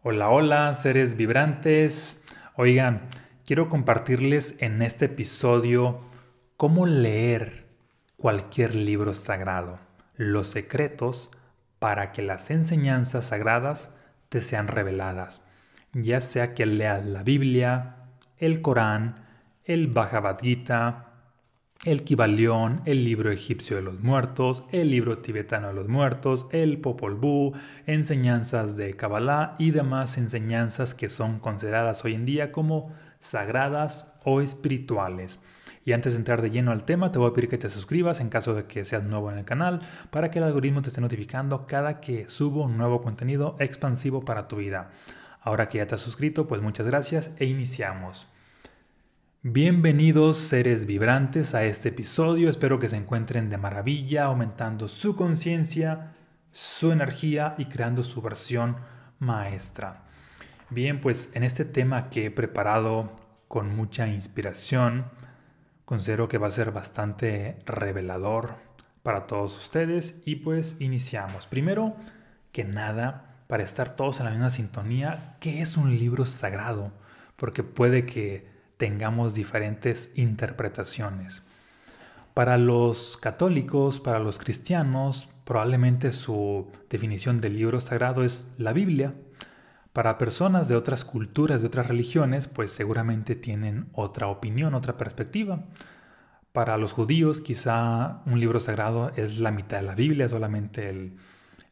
Hola, hola, seres vibrantes. Oigan, quiero compartirles en este episodio cómo leer cualquier libro sagrado, los secretos para que las enseñanzas sagradas te sean reveladas, ya sea que leas la Biblia, el Corán, el Bhagavad Gita, el Kibalión, el libro egipcio de los muertos, el libro tibetano de los muertos, el Popol Vuh, enseñanzas de Kabbalah y demás enseñanzas que son consideradas hoy en día como sagradas o espirituales. Y antes de entrar de lleno al tema, te voy a pedir que te suscribas en caso de que seas nuevo en el canal para que el algoritmo te esté notificando cada que subo un nuevo contenido expansivo para tu vida. Ahora que ya te has suscrito, pues muchas gracias e iniciamos. Bienvenidos seres vibrantes a este episodio, espero que se encuentren de maravilla, aumentando su conciencia, su energía y creando su versión maestra. Bien, pues en este tema que he preparado con mucha inspiración, considero que va a ser bastante revelador para todos ustedes y pues iniciamos. Primero que nada, para estar todos en la misma sintonía, ¿qué es un libro sagrado? Porque puede que tengamos diferentes interpretaciones. Para los católicos, para los cristianos, probablemente su definición del libro sagrado es la Biblia. Para personas de otras culturas, de otras religiones, pues seguramente tienen otra opinión, otra perspectiva. Para los judíos, quizá un libro sagrado es la mitad de la Biblia, solamente el,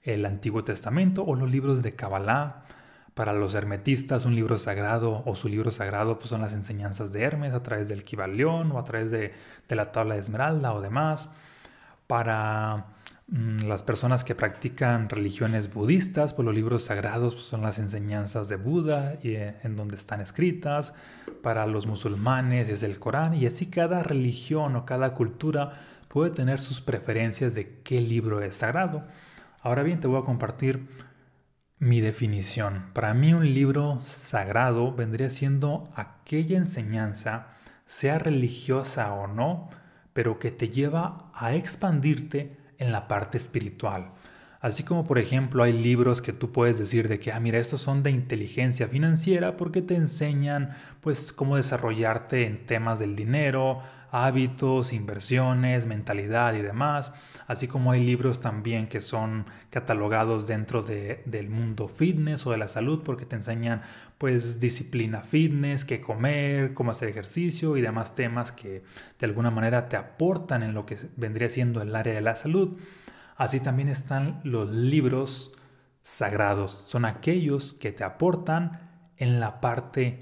el Antiguo Testamento o los libros de Kabbalah para los hermetistas, un libro sagrado o su libro sagrado pues, son las enseñanzas de Hermes a través del Kibalión o a través de, la tabla de Esmeralda o demás. Para mm, las personas que practican religiones budistas, pues los libros sagrados pues, son las enseñanzas de Buda y, eh, en donde están escritas. Para los musulmanes es el Corán y así cada religión o cada cultura puede tener sus preferencias de qué libro es sagrado. Ahora bien, te voy a compartir mi definición. Para mí un libro sagrado vendría siendo aquella enseñanza, sea religiosa o no, pero que te lleva a expandirte en la parte espiritual. Así como por ejemplo hay libros que tú puedes decir de que, ah, mira, estos son de inteligencia financiera porque te enseñan pues cómo desarrollarte en temas del dinero, hábitos, inversiones, mentalidad y demás, así como hay libros también que son catalogados dentro del mundo fitness o de la salud porque te enseñan pues disciplina fitness, qué comer, cómo hacer ejercicio y demás temas que de alguna manera te aportan en lo que vendría siendo el área de la salud. Así también están los libros sagrados, son aquellos que te aportan en la parte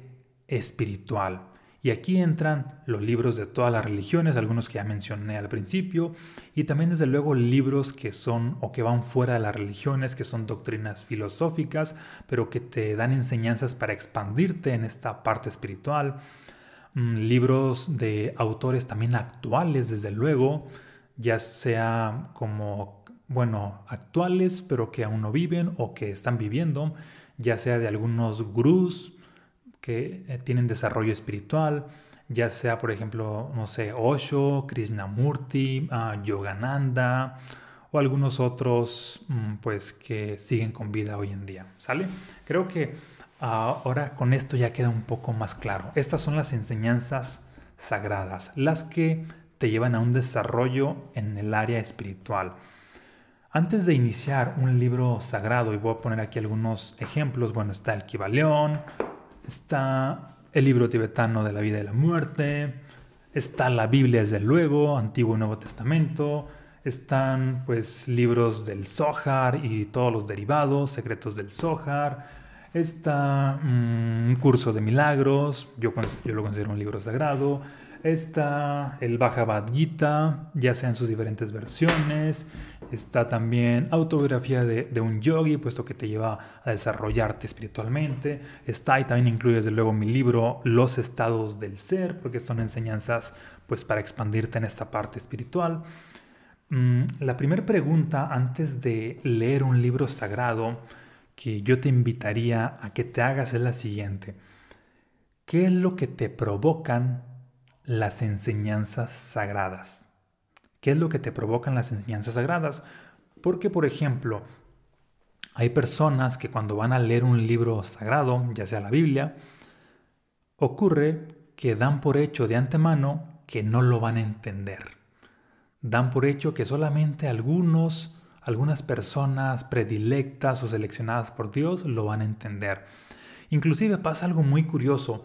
espiritual. Y aquí entran los libros de todas las religiones, algunos que ya mencioné al principio, y también desde luego libros que son o que van fuera de las religiones, que son doctrinas filosóficas, pero que te dan enseñanzas para expandirte en esta parte espiritual. Mm, libros de autores también actuales, desde luego, ya sea como, bueno, actuales, pero que aún no viven o que están viviendo, ya sea de algunos gurús, que eh, tienen desarrollo espiritual, ya sea, por ejemplo, no sé, Osho, Krishnamurti, uh, Yogananda o algunos otros, mm, pues, que siguen con vida hoy en día, ¿sale? Creo que ahora con esto ya queda un poco más claro. Estas son las enseñanzas sagradas, las que te llevan a un desarrollo en el área espiritual. Antes de iniciar un libro sagrado, y voy a poner aquí algunos ejemplos, bueno, está el Kibaleón, está el libro tibetano de la vida y la muerte, está la Biblia desde luego, Antiguo y Nuevo Testamento, están pues libros del Zohar y todos los derivados, secretos del Zohar, está mm, un curso de milagros, yo, yo lo considero un libro sagrado, Está el Bhagavad Gita, ya sea en sus diferentes versiones. Está también autobiografía de, un yogi, puesto que te lleva a desarrollarte espiritualmente. Está y también incluye desde luego mi libro Los estados del ser, porque son enseñanzas pues para expandirte en esta parte espiritual. Mm, la primera pregunta antes de leer un libro sagrado que yo te invitaría a que te hagas es la siguiente. ¿Qué es lo que te provocan las enseñanzas sagradas. ¿Qué es lo que te provocan las enseñanzas sagradas? Porque, por ejemplo, Hay personas que cuando van a leer un libro sagrado, ya sea la Biblia, ocurre que dan por hecho de antemano que no lo van a entender. Dan por hecho que solamente algunos, algunas personas predilectas o seleccionadas por Dios lo van a entender. Inclusive pasa algo muy curioso,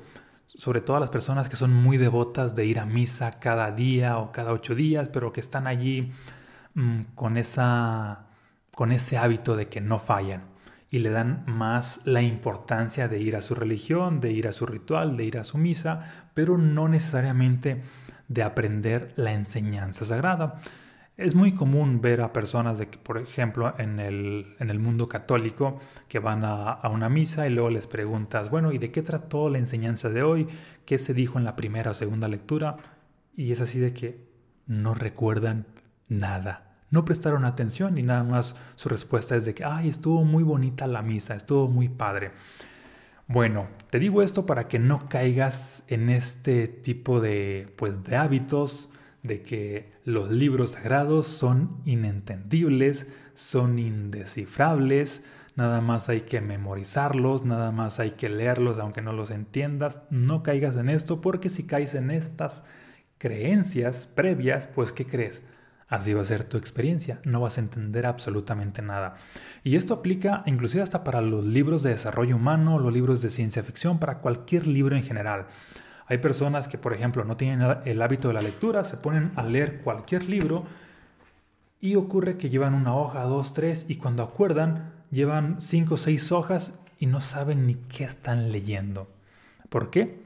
sobre todo a las personas que son muy devotas de ir a misa cada día o cada ocho días, pero que están allí mm, con, esa, con ese hábito de que no fallan y le dan más la importancia de ir a su religión, de ir a su ritual, de ir a su misa, pero no necesariamente de aprender la enseñanza sagrada. Es muy común ver a personas de que, por ejemplo, en el, en el mundo católico, que van a, a, una misa y luego les preguntas, bueno, ¿y de qué trató la enseñanza de hoy? ¿Qué se dijo en la primera o segunda lectura? Y es así de que no recuerdan nada no prestaron atención y nada más su respuesta es de que, ay, estuvo muy bonita la misa, estuvo muy padre. Bueno, te digo esto para que no caigas en este tipo de, pues, de hábitos de que los libros sagrados son inentendibles, son indescifrables, nada más hay que memorizarlos, nada más hay que leerlos aunque no los entiendas. No caigas en esto porque si caes en estas creencias previas, pues ¿qué crees? Así va a ser tu experiencia, no vas a entender absolutamente nada. Y esto aplica inclusive hasta para los libros de desarrollo humano, los libros de ciencia ficción, para cualquier libro en general. Hay personas que, por ejemplo, no tienen el hábito de la lectura, se ponen a leer cualquier libro y ocurre que llevan una hoja, dos, tres, y cuando acuerdan, llevan cinco o seis hojas y no saben ni qué están leyendo. ¿Por qué?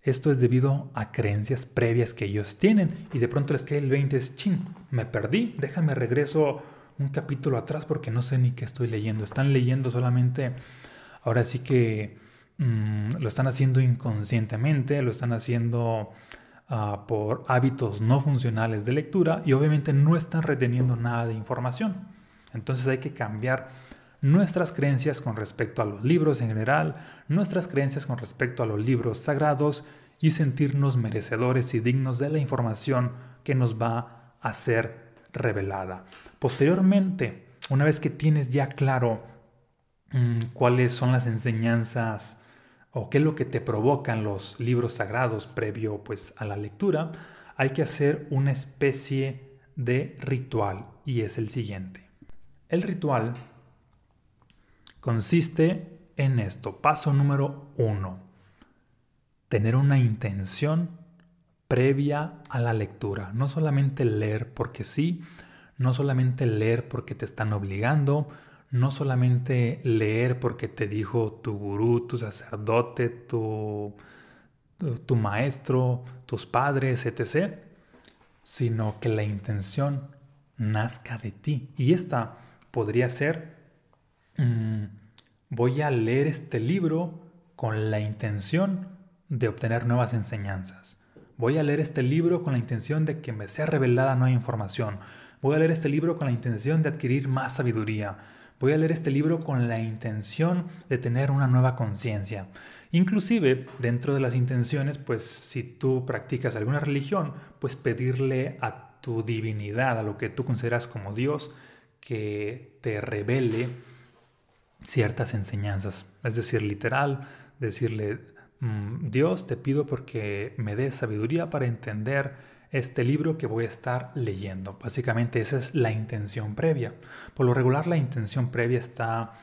Esto es debido a creencias previas que ellos tienen y de pronto les cae el 20 es, chin, me perdí, déjame regreso un capítulo atrás porque no sé ni qué estoy leyendo. Están leyendo solamente, ahora sí que mm, lo están haciendo inconscientemente, lo están haciendo uh, por hábitos no funcionales de lectura y obviamente no están reteniendo nada de información. Entonces hay que cambiar nuestras creencias con respecto a los libros en general, nuestras creencias con respecto a los libros sagrados y sentirnos merecedores y dignos de la información que nos va a ser revelada. Posteriormente, una vez que tienes ya claro mm, cuáles son las enseñanzas o qué es lo que te provocan los libros sagrados previo pues a la lectura, hay que hacer una especie de ritual y es el siguiente. El ritual consiste en esto. Paso número uno. Tener una intención previa a la lectura. No solamente leer porque sí, no solamente leer porque te están obligando, no solamente leer porque te dijo tu gurú, tu sacerdote, tu, tu, maestro, tus padres, etc., sino que la intención nazca de ti. Y esta podría ser Mm, voy a leer este libro con la intención de obtener nuevas enseñanzas. Voy a leer este libro con la intención de que me sea revelada nueva información. Voy a leer este libro con la intención de adquirir más sabiduría. Voy a leer este libro con la intención de tener una nueva conciencia. Inclusive, dentro de las intenciones, pues si tú practicas alguna religión, pues pedirle a tu divinidad, a lo que tú consideras como Dios, que te revele ciertas enseñanzas. Es decir, literal, decirle, mm, Dios, te pido porque me des sabiduría para entender este libro que voy a estar leyendo. Básicamente esa es la intención previa. Por lo regular la intención previa está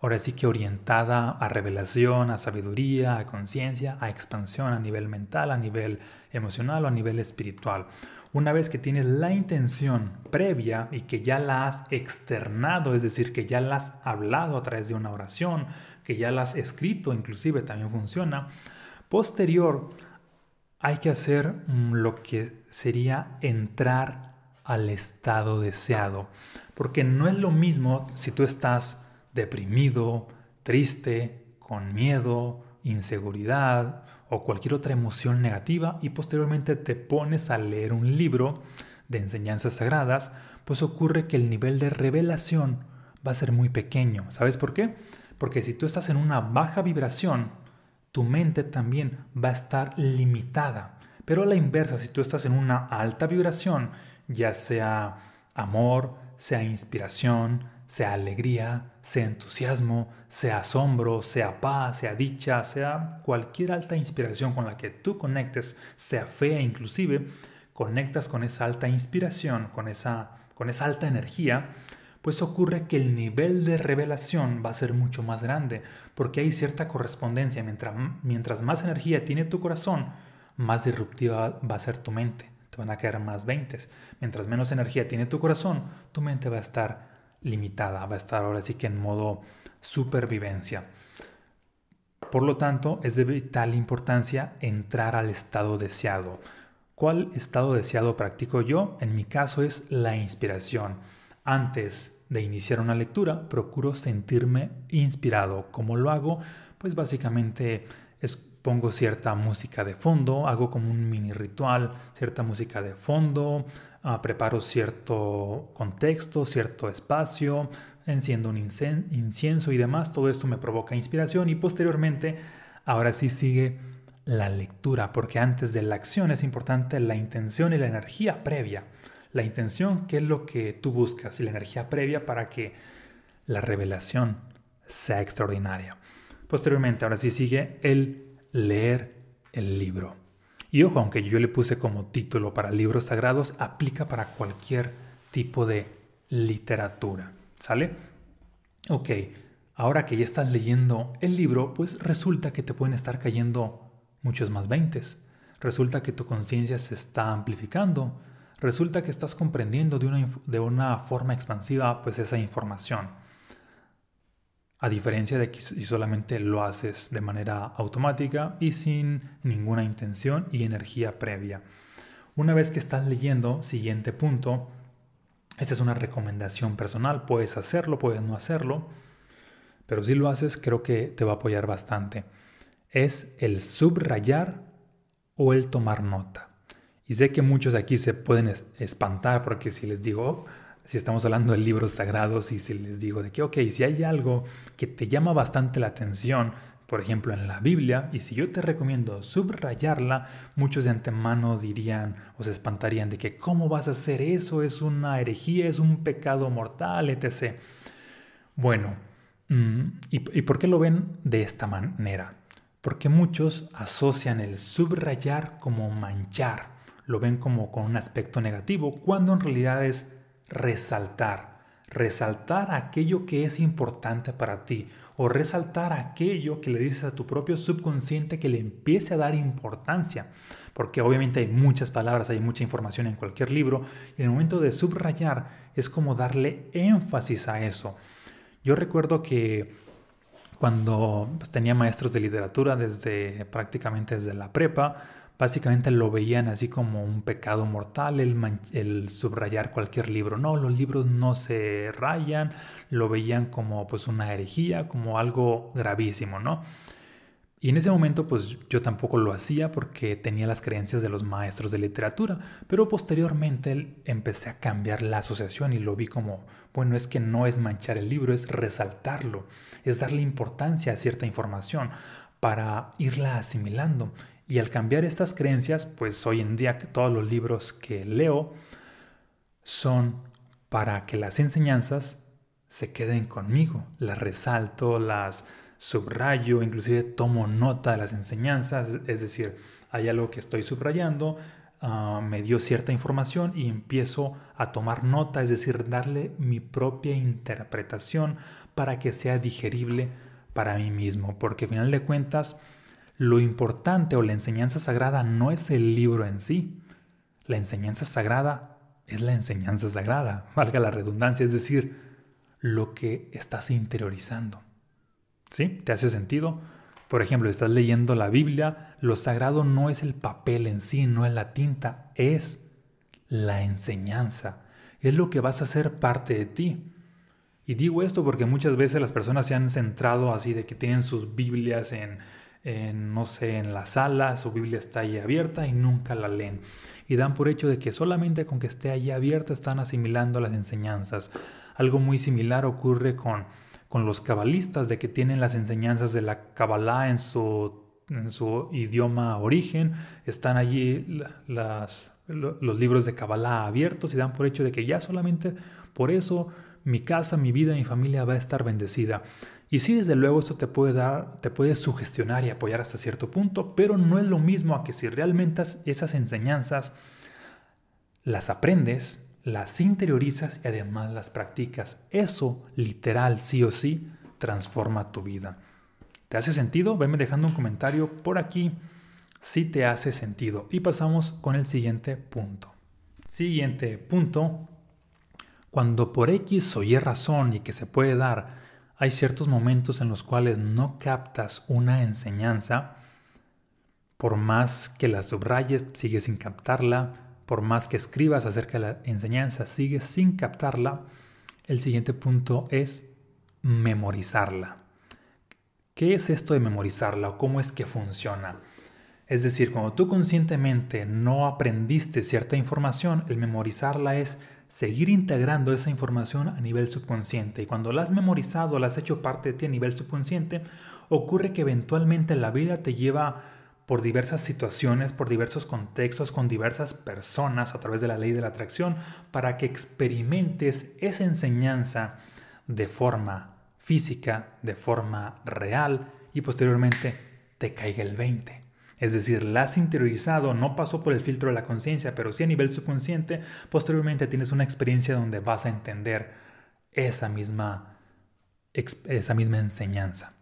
ahora sí que orientada a revelación, a sabiduría, a conciencia, a expansión a nivel mental, a nivel emocional o a nivel espiritual. Una vez que tienes la intención previa y que ya la has externado, es decir, que ya la has hablado a través de una oración, que ya la has escrito, inclusive también funciona, posterior hay que hacer mm, lo que sería entrar al estado deseado. Porque no es lo mismo si tú estás deprimido, triste, con miedo, inseguridad, o cualquier otra emoción negativa y posteriormente te pones a leer un libro de enseñanzas sagradas, pues ocurre que el nivel de revelación va a ser muy pequeño. ¿Sabes por qué? Porque si tú estás en una baja vibración, tu mente también va a estar limitada. Pero a la inversa, si tú estás en una alta vibración, ya sea amor, sea inspiración, sea alegría, sea entusiasmo, sea asombro, sea paz, sea dicha, sea cualquier alta inspiración con la que tú conectes, sea fe inclusive, conectas con esa alta inspiración, con esa, con esa alta energía, pues ocurre que el nivel de revelación va a ser mucho más grande, porque hay cierta correspondencia. Mientras, mientras más energía tiene tu corazón, más disruptiva va a ser tu mente. Te van a quedar más 20. Mientras menos energía tiene tu corazón, tu mente va a estar limitada, va a estar ahora sí que en modo supervivencia. Por lo tanto, es de vital importancia entrar al estado deseado. ¿Cuál estado deseado practico yo? En mi caso es la inspiración. Antes de iniciar una lectura, procuro sentirme inspirado. ¿Cómo lo hago? Pues básicamente pongo cierta música de fondo, hago como un mini ritual, cierta música de fondo, ah, preparo cierto contexto, cierto espacio, enciendo un incienso y demás. Todo esto me provoca inspiración y posteriormente, ahora sí sigue la lectura, porque antes de la acción es importante la intención y la energía previa. La intención, que es lo que tú buscas, y la energía previa para que la revelación sea extraordinaria. Posteriormente, ahora sí sigue el leer el libro. Y ojo, aunque yo le puse como título para libros sagrados, aplica para cualquier tipo de literatura. ¿Sale? Ok, ahora que ya estás leyendo el libro, pues resulta que te pueden estar cayendo muchos más veintes. Resulta que tu conciencia se está amplificando resulta que estás comprendiendo de una, de una forma expansiva pues esa información. A diferencia de que solamente lo haces de manera automática y sin ninguna intención y energía previa. Una vez que estás leyendo, siguiente punto, esta es una recomendación personal, puedes hacerlo, puedes no hacerlo, pero si lo haces creo que te va a apoyar bastante. Es el subrayar o el tomar nota. Y sé que muchos aquí se pueden espantar porque si les digo, si estamos hablando de libros sagrados y si les digo de que, ok, si hay algo que te llama bastante la atención, por ejemplo en la Biblia, y si yo te recomiendo subrayarla, muchos de antemano dirían o se espantarían de que, ¿cómo vas a hacer eso? Es una herejía, es un pecado mortal, etc. Bueno, mm, ¿y, ¿y por qué lo ven de esta manera? Porque muchos asocian el subrayar como manchar lo ven como con un aspecto negativo, cuando en realidad es resaltar, resaltar aquello que es importante para ti o resaltar aquello que le dices a tu propio subconsciente que le empiece a dar importancia, porque obviamente hay muchas palabras, hay mucha información en cualquier libro y en el momento de subrayar es como darle énfasis a eso. Yo recuerdo que cuando pues, tenía maestros de literatura desde prácticamente desde la prepa, básicamente lo veían así como un pecado mortal el, subrayar cualquier libro. No, los libros no se rayan, lo veían como pues una herejía, como algo gravísimo, ¿no? Y en ese momento pues yo tampoco lo hacía porque tenía las creencias de los maestros de literatura, pero posteriormente empecé a cambiar la asociación y lo vi como, bueno, es que no es manchar el libro, es resaltarlo, es darle importancia a cierta información para irla asimilando. Y al cambiar estas creencias, pues hoy en día todos los libros que leo son para que las enseñanzas se queden conmigo. Las resalto, las subrayo, inclusive tomo nota de las enseñanzas, es decir, hay algo que estoy subrayando, ah, me dio cierta información y empiezo a tomar nota, es decir, darle mi propia interpretación para que sea digerible para mí mismo, porque al final de cuentas, lo importante o la enseñanza sagrada no es el libro en sí. La enseñanza sagrada es la enseñanza sagrada, valga la redundancia, es decir, lo que estás interiorizando. ¿Sí? ¿Te hace sentido? Por ejemplo, estás leyendo la Biblia, lo sagrado no es el papel en sí, no es la tinta, es la enseñanza. Es lo que vas a hacer parte de ti. Y digo esto porque muchas veces las personas se han centrado así de que tienen sus Biblias en no sé, en la sala, su Biblia está ahí abierta y nunca la leen. Y dan por hecho de que solamente con que esté ahí abierta están asimilando las enseñanzas. Algo muy similar ocurre con, con los cabalistas, de que tienen las enseñanzas de la Kabbalah en su, en su idioma origen, están allí las, los libros de Kabbalah abiertos y dan por hecho de que ya solamente por eso mi casa, mi vida, mi familia va a estar bendecida. Y sí, desde luego esto te puede dar, te puede sugestionar y apoyar hasta cierto punto, pero no es lo mismo a que si realmente esas enseñanzas las aprendes, las interiorizas y además las practicas. Eso, literal, sí o sí, transforma tu vida. ¿Te hace sentido? Venme dejando un comentario por aquí si te hace sentido. Y pasamos con el siguiente punto. Siguiente punto. Cuando por X o Y razón y que se puede dar hay ciertos momentos en los cuales no captas una enseñanza, por más que la subrayes, sigues sin captarla, por más que escribas acerca de la enseñanza, sigues sin captarla, el siguiente punto es memorizarla. ¿Qué es esto de memorizarla o cómo es que funciona? Es decir, cuando tú conscientemente no aprendiste cierta información, el memorizarla es seguir integrando esa información a nivel subconsciente. Y cuando la has memorizado, la has hecho parte de ti a nivel subconsciente, ocurre que eventualmente la vida te lleva por diversas situaciones, por diversos contextos, con diversas personas a través de la ley de la atracción, para que experimentes esa enseñanza de forma física, de forma real y posteriormente te caiga el 20. Es decir, la has interiorizado, no pasó por el filtro de la conciencia, pero sí a nivel subconsciente, posteriormente tienes una experiencia donde vas a entender esa misma, esa misma enseñanza.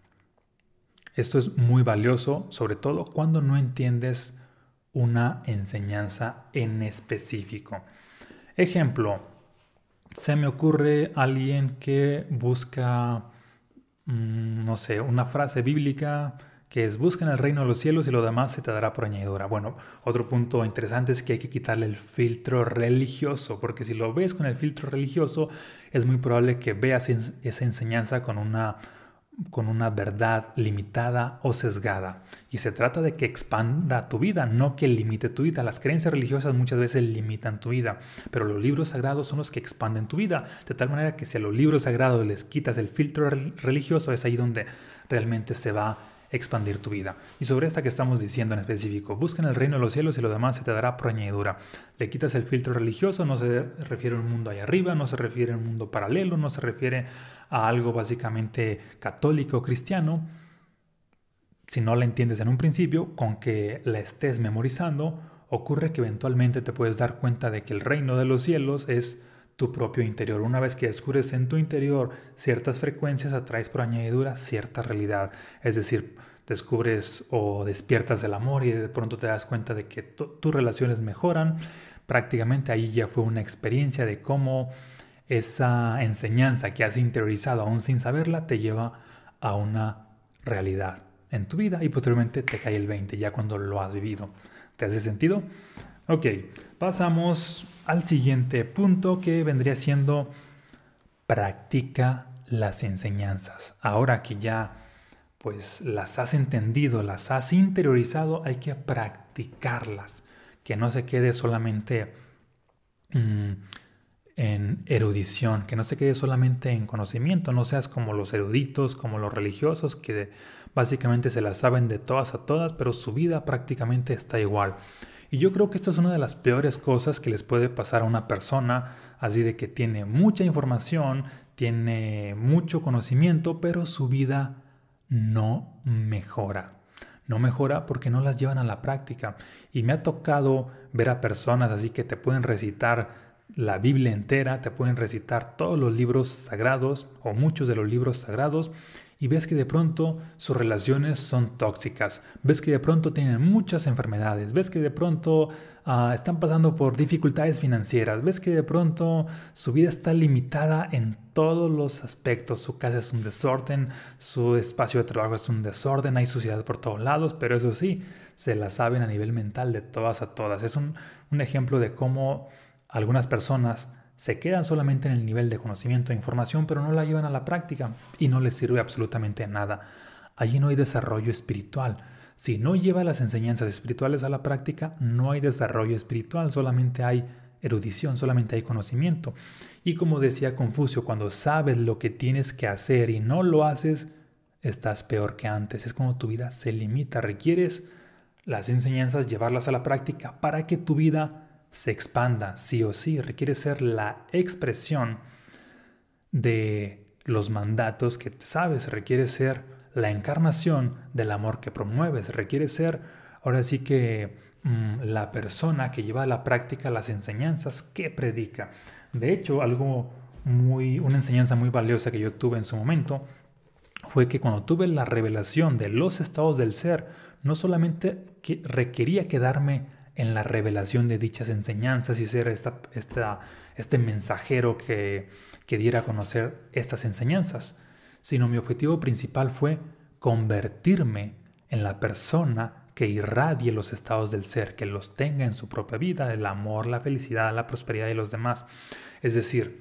Esto es muy valioso, sobre todo cuando no entiendes una enseñanza en específico. Ejemplo, se me ocurre alguien que busca, mm, no sé, una frase bíblica que es buscan el reino de los cielos y lo demás se te dará por añadidura. Bueno, otro punto interesante es que hay que quitarle el filtro religioso, porque si lo ves con el filtro religioso, es muy probable que veas esa enseñanza con una con una verdad limitada o sesgada. Y se trata de que expanda tu vida, no que limite tu vida. Las creencias religiosas muchas veces limitan tu vida, pero los libros sagrados son los que expanden tu vida. De tal manera que si a los libros sagrados les quitas el filtro religioso, es ahí donde realmente se va expandir tu vida. Y sobre esta que estamos diciendo en específico, busca en el reino de los cielos y lo demás se te dará por. Le quitas el filtro religioso, no se refiere a un mundo ahí arriba, no se refiere a un mundo paralelo, no se refiere a algo básicamente católico o cristiano. Si no la entiendes en un principio, con que la estés memorizando, ocurre que eventualmente te puedes dar cuenta de que el reino de los cielos es tu propio interior. Una vez que descubres en tu interior ciertas frecuencias, atraes por añadidura cierta realidad. Es decir, descubres o despiertas el amor y de pronto te das cuenta de que tus relaciones mejoran. Prácticamente ahí ya fue una experiencia de cómo esa enseñanza que has interiorizado aún sin saberla te lleva a una realidad en tu vida y posteriormente te cae el 20 ya cuando lo has vivido. ¿Te hace sentido? Ok, pasamos al siguiente punto que vendría siendo practica las enseñanzas. Ahora que ya pues las has entendido, las has interiorizado, hay que practicarlas, que no se quede solamente mm, en erudición, que no se quede solamente en conocimiento, no seas como los eruditos, como los religiosos, que básicamente se las saben de todas a todas, pero su vida prácticamente está igual. Y yo creo que esto es una de las peores cosas que les puede pasar a una persona, así de que tiene mucha información, tiene mucho conocimiento, pero su vida no mejora. No mejora porque no las llevan a la práctica. Y me ha tocado ver a personas así que te pueden recitar la Biblia entera, te pueden recitar todos los libros sagrados o muchos de los libros sagrados y ves que de pronto sus relaciones son tóxicas, ves que de pronto tienen muchas enfermedades, ves que de pronto ah, están pasando por dificultades financieras, ves que de pronto su vida está limitada en todos los aspectos, su casa es un desorden, su espacio de trabajo es un desorden, hay suciedad por todos lados, pero eso sí, se la saben a nivel mental de todas a todas. Es un, un ejemplo de cómo algunas personas se quedan solamente en el nivel de conocimiento e información, pero no la llevan a la práctica y no les sirve absolutamente nada. Allí no hay desarrollo espiritual. Si no lleva las enseñanzas espirituales a la práctica, no hay desarrollo espiritual, solamente hay erudición, solamente hay conocimiento. Y como decía Confucio, cuando sabes lo que tienes que hacer y no lo haces, estás peor que antes. Es como tu vida se limita. Requieres las enseñanzas, llevarlas a la práctica para que tu vida se expanda sí o sí, requiere ser la expresión de los mandatos que sabes, requiere ser la encarnación del amor que promueves, requiere ser ahora sí que mm, la persona que lleva a la práctica las enseñanzas que predica. De hecho, algo muy, una enseñanza muy valiosa que yo tuve en su momento fue que cuando tuve la revelación de los estados del ser, no solamente que requería quedarme en la revelación de dichas enseñanzas y ser esta, este mensajero que, que diera a conocer estas enseñanzas, sino mi objetivo principal fue convertirme en la persona que irradie los estados del ser, que los tenga en su propia vida, el amor, la felicidad, la prosperidad de los demás. Es decir,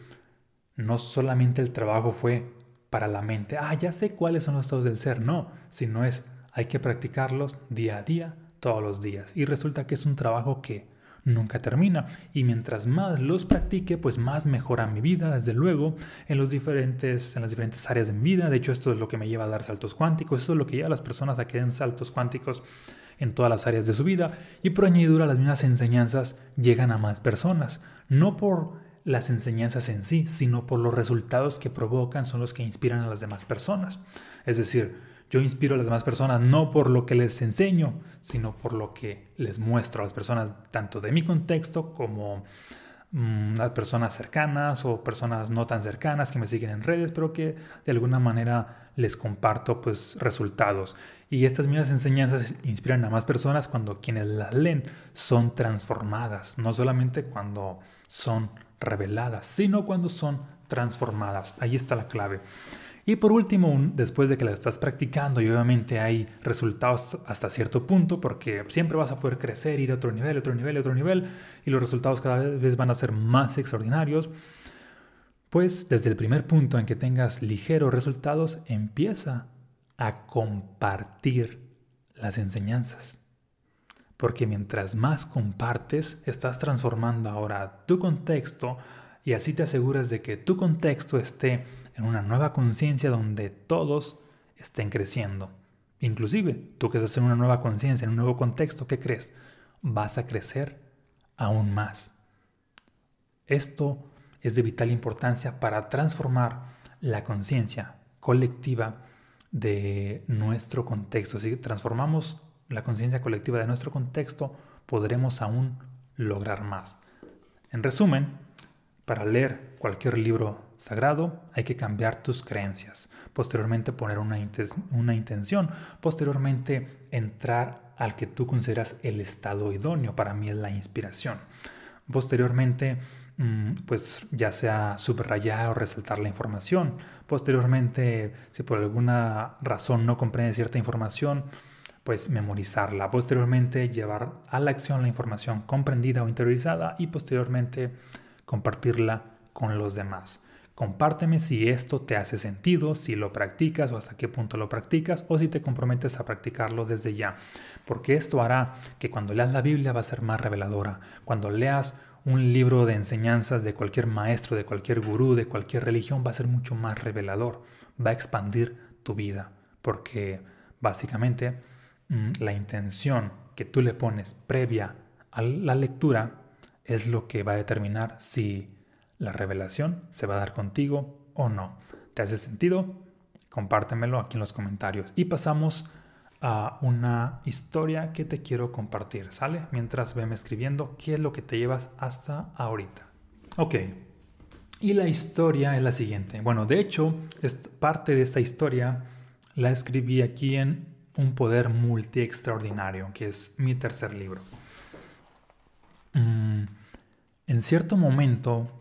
no solamente el trabajo fue para la mente, ah, ya sé cuáles son los estados del ser, no, sino es, hay que practicarlos día a día, todos los días. Y resulta que es un trabajo que nunca termina. Y mientras más los practique, pues más mejora mi vida, desde luego, en, los diferentes, en las diferentes áreas de mi vida. De hecho, esto es lo que me lleva a dar saltos cuánticos, esto es lo que lleva a las personas a que den saltos cuánticos en todas las áreas de su vida. Y por añadidura, las mismas enseñanzas llegan a más personas. No por las enseñanzas en sí, sino por los resultados que provocan son los que inspiran a las demás personas. Es decir, yo inspiro a las demás personas no por lo que les enseño, sino por lo que les muestro a las personas, tanto de mi contexto como mm, las personas cercanas o personas no tan cercanas que me siguen en redes, pero que de alguna manera les comparto pues resultados. Y estas mismas enseñanzas inspiran a más personas cuando quienes las leen son transformadas, no solamente cuando son reveladas, sino cuando son transformadas. Ahí está la clave. Y por último, después de que la estás practicando y obviamente hay resultados hasta cierto punto, porque siempre vas a poder crecer, ir a otro nivel, otro nivel, otro nivel, y los resultados cada vez van a ser más extraordinarios, pues desde el primer punto en que tengas ligeros resultados, empieza a compartir las enseñanzas. Porque mientras más compartes, estás transformando ahora tu contexto y así te aseguras de que tu contexto esté en una nueva conciencia donde todos estén creciendo. Inclusive, tú que estás en una nueva conciencia, en un nuevo contexto, ¿qué crees? Vas a crecer aún más. Esto es de vital importancia para transformar la conciencia colectiva de nuestro contexto. Si transformamos la conciencia colectiva de nuestro contexto, podremos aún lograr más. En resumen, para leer cualquier libro sagrado hay que cambiar tus creencias, posteriormente poner una, una intención, posteriormente entrar al que tú consideras el estado idóneo, para mí es la inspiración. Posteriormente, mm, pues ya sea subrayar o resaltar la información. Posteriormente, si por alguna razón no comprende cierta información, pues memorizarla, posteriormente llevar a la acción la información comprendida o interiorizada y posteriormente compartirla con los demás. Compárteme si esto te hace sentido, si lo practicas o hasta qué punto lo practicas o si te comprometes a practicarlo desde ya, porque esto hará que cuando leas la Biblia va a ser más reveladora. Cuando leas un libro de enseñanzas de cualquier maestro, de cualquier gurú, de cualquier religión va a ser mucho más revelador, va a expandir tu vida, porque básicamente Mm, la intención que tú le pones previa a la lectura es lo que va a determinar si la revelación se va a dar contigo o no. ¿Te hace sentido? Compártemelo aquí en los comentarios. Y pasamos a una historia que te quiero compartir, ¿sale? Mientras veme escribiendo qué es lo que te llevas hasta ahorita. Ok. Y la historia es la siguiente. Bueno, de hecho, parte de esta historia la escribí aquí en un poder multi extraordinario, que es mi tercer libro. Mm, en cierto momento,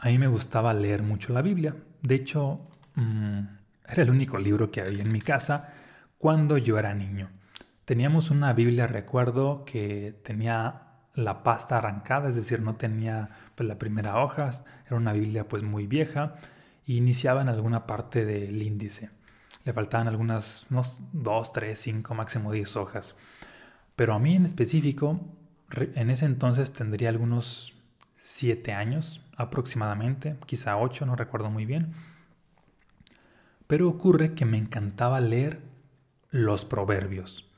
a mí me gustaba leer mucho la Biblia. De hecho, mm, era el único libro que había en mi casa cuando yo era niño. Teníamos una Biblia, recuerdo, que tenía la pasta arrancada, es decir, no tenía pues, la primera hoja, era una Biblia pues muy vieja y iniciaba en alguna parte del índice. Le faltaban algunas, unos 2, 3, 5, máximo 10 hojas. Pero a mí en específico, en ese entonces tendría algunos 7 años aproximadamente, quizá 8, no recuerdo muy bien. Pero ocurre que me encantaba leer los proverbios.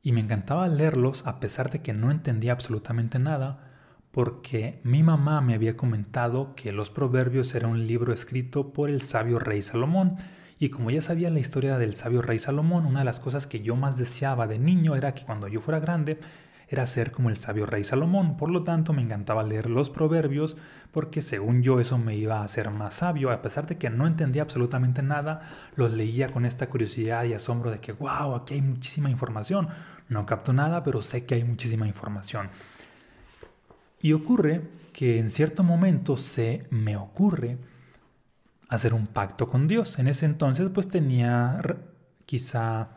Y me encantaba leerlos a pesar de que no entendía absolutamente nada, porque mi mamá me había comentado que los proverbios era un libro escrito por el sabio rey Salomón. Y como ya sabía la historia del sabio rey Salomón, una de las cosas que yo más deseaba de niño era que cuando yo fuera grande era ser como el sabio rey Salomón. Por lo tanto, me encantaba leer los proverbios porque según yo eso me iba a hacer más sabio. A pesar de que no entendía absolutamente nada, los leía con esta curiosidad y asombro de que, wow, aquí hay muchísima información. No capto nada, pero sé que hay muchísima información. Y ocurre que en cierto momento se me ocurre hacer un pacto con Dios. En ese entonces pues tenía quizá,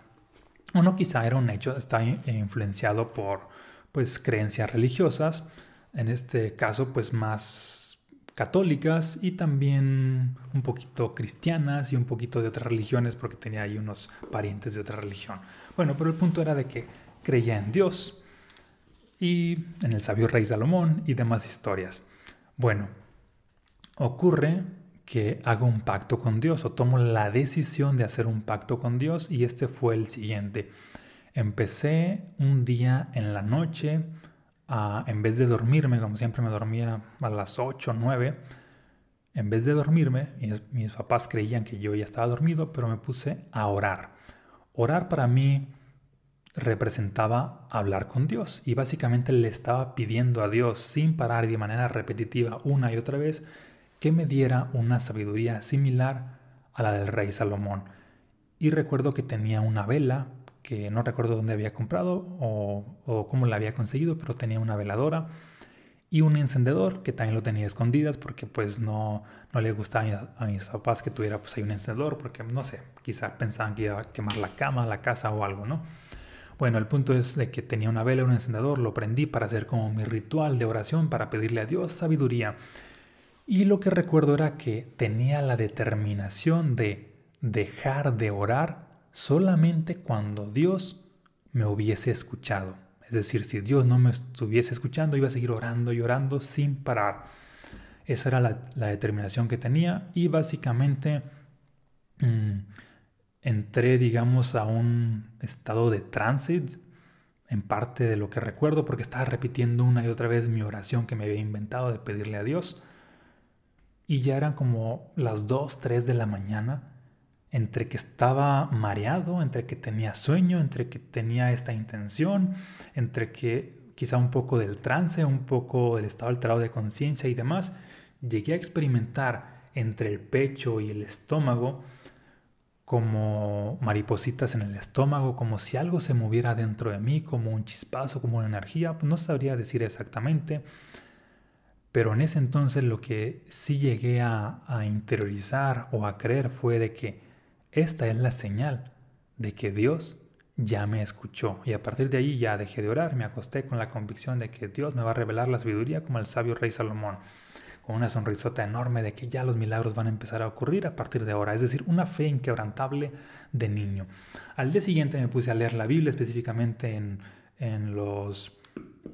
o no quizá era un hecho, estaba influenciado por pues creencias religiosas, en este caso pues más católicas y también un poquito cristianas y un poquito de otras religiones porque tenía ahí unos parientes de otra religión. Bueno, pero el punto era de que creía en Dios y en el sabio rey Salomón y demás historias. Bueno, ocurre que hago un pacto con Dios o tomo la decisión de hacer un pacto con Dios y este fue el siguiente. Empecé un día en la noche, en vez de dormirme, como siempre me dormía a las 8 o 9, en vez de dormirme, mis, mis papás creían que yo ya estaba dormido, pero me puse a orar. Orar para mí representaba hablar con Dios y básicamente le estaba pidiendo a Dios sin parar y de manera repetitiva una y otra vez que me diera una sabiduría similar a la del rey Salomón. Y recuerdo que tenía una vela que no recuerdo dónde había comprado o, cómo la había conseguido, pero tenía una veladora y un encendedor que también lo tenía escondidas porque pues no, no le gustaba a mis papás que tuviera pues ahí un encendedor porque no sé, quizá pensaban que iba a quemar la cama, la casa o algo, ¿no? Bueno, el punto es de que tenía una vela un encendedor, lo prendí para hacer como mi ritual de oración, para pedirle a Dios sabiduría. Y lo que recuerdo era que tenía la determinación de dejar de orar solamente cuando Dios me hubiese escuchado. Es decir, si Dios no me estuviese escuchando, iba a seguir orando y orando sin parar. Esa era la, determinación que tenía y básicamente mm, entré, digamos, a un estado de transit en parte de lo que recuerdo porque estaba repitiendo una y otra vez mi oración que me había inventado de pedirle a Dios. Y ya eran como las 2, 3 de la mañana entre que estaba mareado, entre que tenía sueño, entre que tenía esta intención, entre que quizá un poco del trance, un poco del estado alterado de conciencia y demás, llegué a experimentar entre el pecho y el estómago como maripositas en el estómago, como si algo se moviera dentro de mí, como un chispazo, como una energía, pues no sabría decir exactamente, pero en ese entonces lo que sí llegué a, a interiorizar o a creer fue de que esta es la señal de que Dios ya me escuchó. Y a partir de ahí ya dejé de orar, me acosté con la convicción de que Dios me va a revelar la sabiduría como el sabio rey Salomón, con una sonrisota enorme de que ya los milagros van a empezar a ocurrir a partir de ahora, es decir, una fe inquebrantable de niño. Al día siguiente me puse a leer la Biblia específicamente en, en los,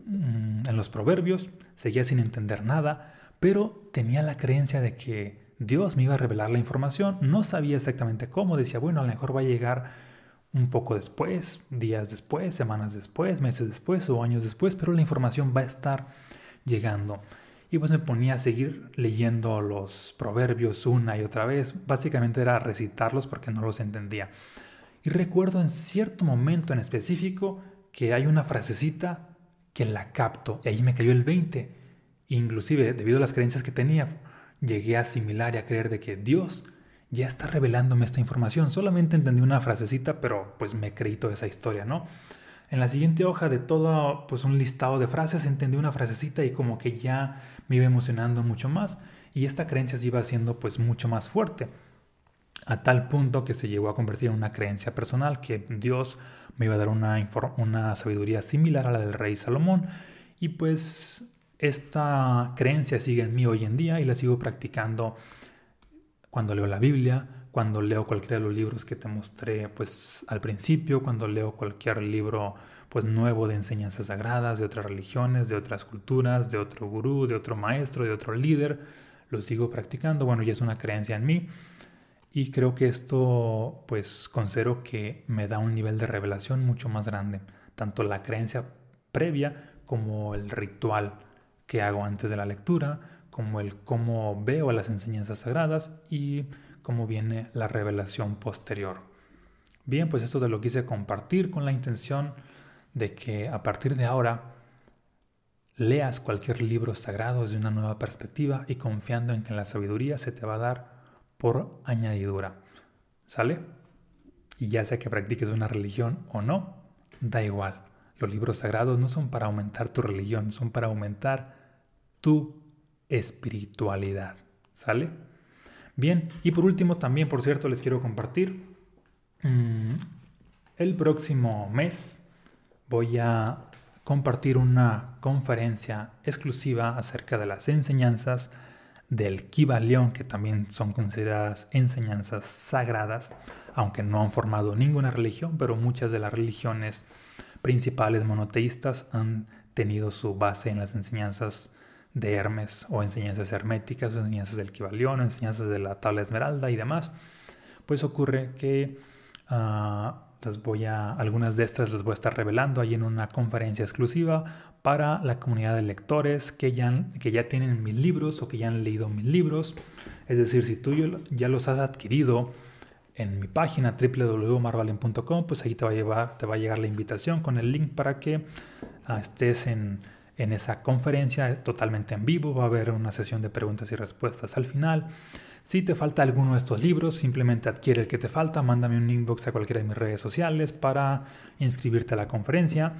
mm, en los proverbios, seguía sin entender nada, pero tenía la creencia de que Dios me iba a revelar la información, no sabía exactamente cómo, decía, bueno, a lo mejor va a llegar un poco después, días después, semanas después, meses después o años después, pero la información va a estar llegando. Y pues me ponía a seguir leyendo los proverbios una y otra vez, básicamente era recitarlos porque no los entendía. Y recuerdo en cierto momento en específico que hay una frasecita que la capto y ahí me cayó el 20. Inclusive, debido a las creencias que tenía, llegué a asimilar y a creer de que Dios ya está revelándome esta información. Solamente entendí una frasecita, pero pues me creí toda esa historia, ¿no? En la siguiente hoja de todo pues un listado de frases entendí una frasecita y como que ya me iba emocionando mucho más y esta creencia se iba haciendo pues mucho más fuerte a tal punto que se llegó a convertir en una creencia personal que Dios me iba a dar una, una sabiduría similar a la del rey Salomón y pues esta creencia sigue en mí hoy en día y la sigo practicando cuando leo la Biblia, cuando leo cualquiera de los libros que te mostré pues al principio, cuando leo cualquier libro pues nuevo de enseñanzas sagradas de otras religiones, de otras culturas, de otro gurú, de otro maestro, de otro líder, lo sigo practicando, bueno, ya es una creencia en mí y creo que esto pues considero que me da un nivel de revelación mucho más grande, tanto la creencia previa como el ritual que hago antes de la lectura, como el cómo veo las enseñanzas sagradas y cómo viene la revelación posterior. Bien, pues esto te lo quise compartir con la intención de que a partir de ahora leas cualquier libro sagrado desde una nueva perspectiva y confiando en que la sabiduría se te va a dar por añadidura. ¿Sale? Y ya sea que practiques una religión o no, da igual. Los libros sagrados no son para aumentar tu religión, son para aumentar tu espiritualidad. ¿Sale? Bien, y por último también, por cierto, les quiero compartir. Mm, el próximo mes voy a compartir una conferencia exclusiva acerca de las enseñanzas del Kibalión, que también son consideradas enseñanzas sagradas, aunque no han formado ninguna religión, pero muchas de las religiones principales monoteístas han tenido su base en las enseñanzas de Hermes o enseñanzas herméticas o enseñanzas del Kibalión, enseñanzas de la tabla esmeralda y demás, pues ocurre que ah, las voy a, algunas de estas las voy a estar revelando ahí en una conferencia exclusiva para la comunidad de lectores que ya, que ya tienen mis libros o que ya han leído mis libros. Es decir, si tú ya los has adquirido en mi página www.marvalen.com, pues ahí te va, a llevar, te va a llegar la invitación con el link para que ah, estés en, en esa conferencia totalmente en vivo. Va a haber una sesión de preguntas y respuestas al final. Si te falta alguno de estos libros, simplemente adquiere el que te falta, mándame un inbox a cualquiera de mis redes sociales para inscribirte a la conferencia.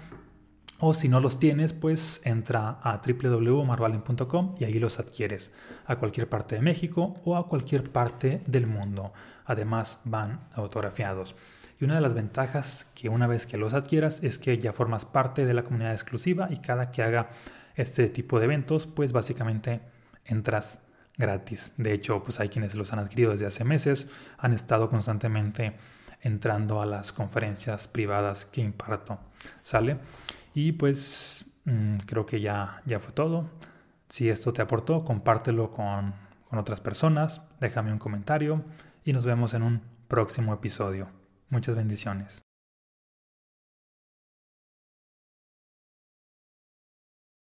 O si no los tienes, pues entra a www.marvalen.com y ahí los adquieres a cualquier parte de México o a cualquier parte del mundo. Además van autografiados. Y una de las ventajas que una vez que los adquieras es que ya formas parte de la comunidad exclusiva y cada que haga este tipo de eventos, pues básicamente entras gratis. De hecho, pues hay quienes los han adquirido desde hace meses, han estado constantemente entrando a las conferencias privadas que imparto. ¿Sale? Y pues mm, creo que ya, ya fue todo. Si esto te aportó, compártelo con, con otras personas, déjame un comentario y nos vemos en un próximo episodio. Muchas bendiciones.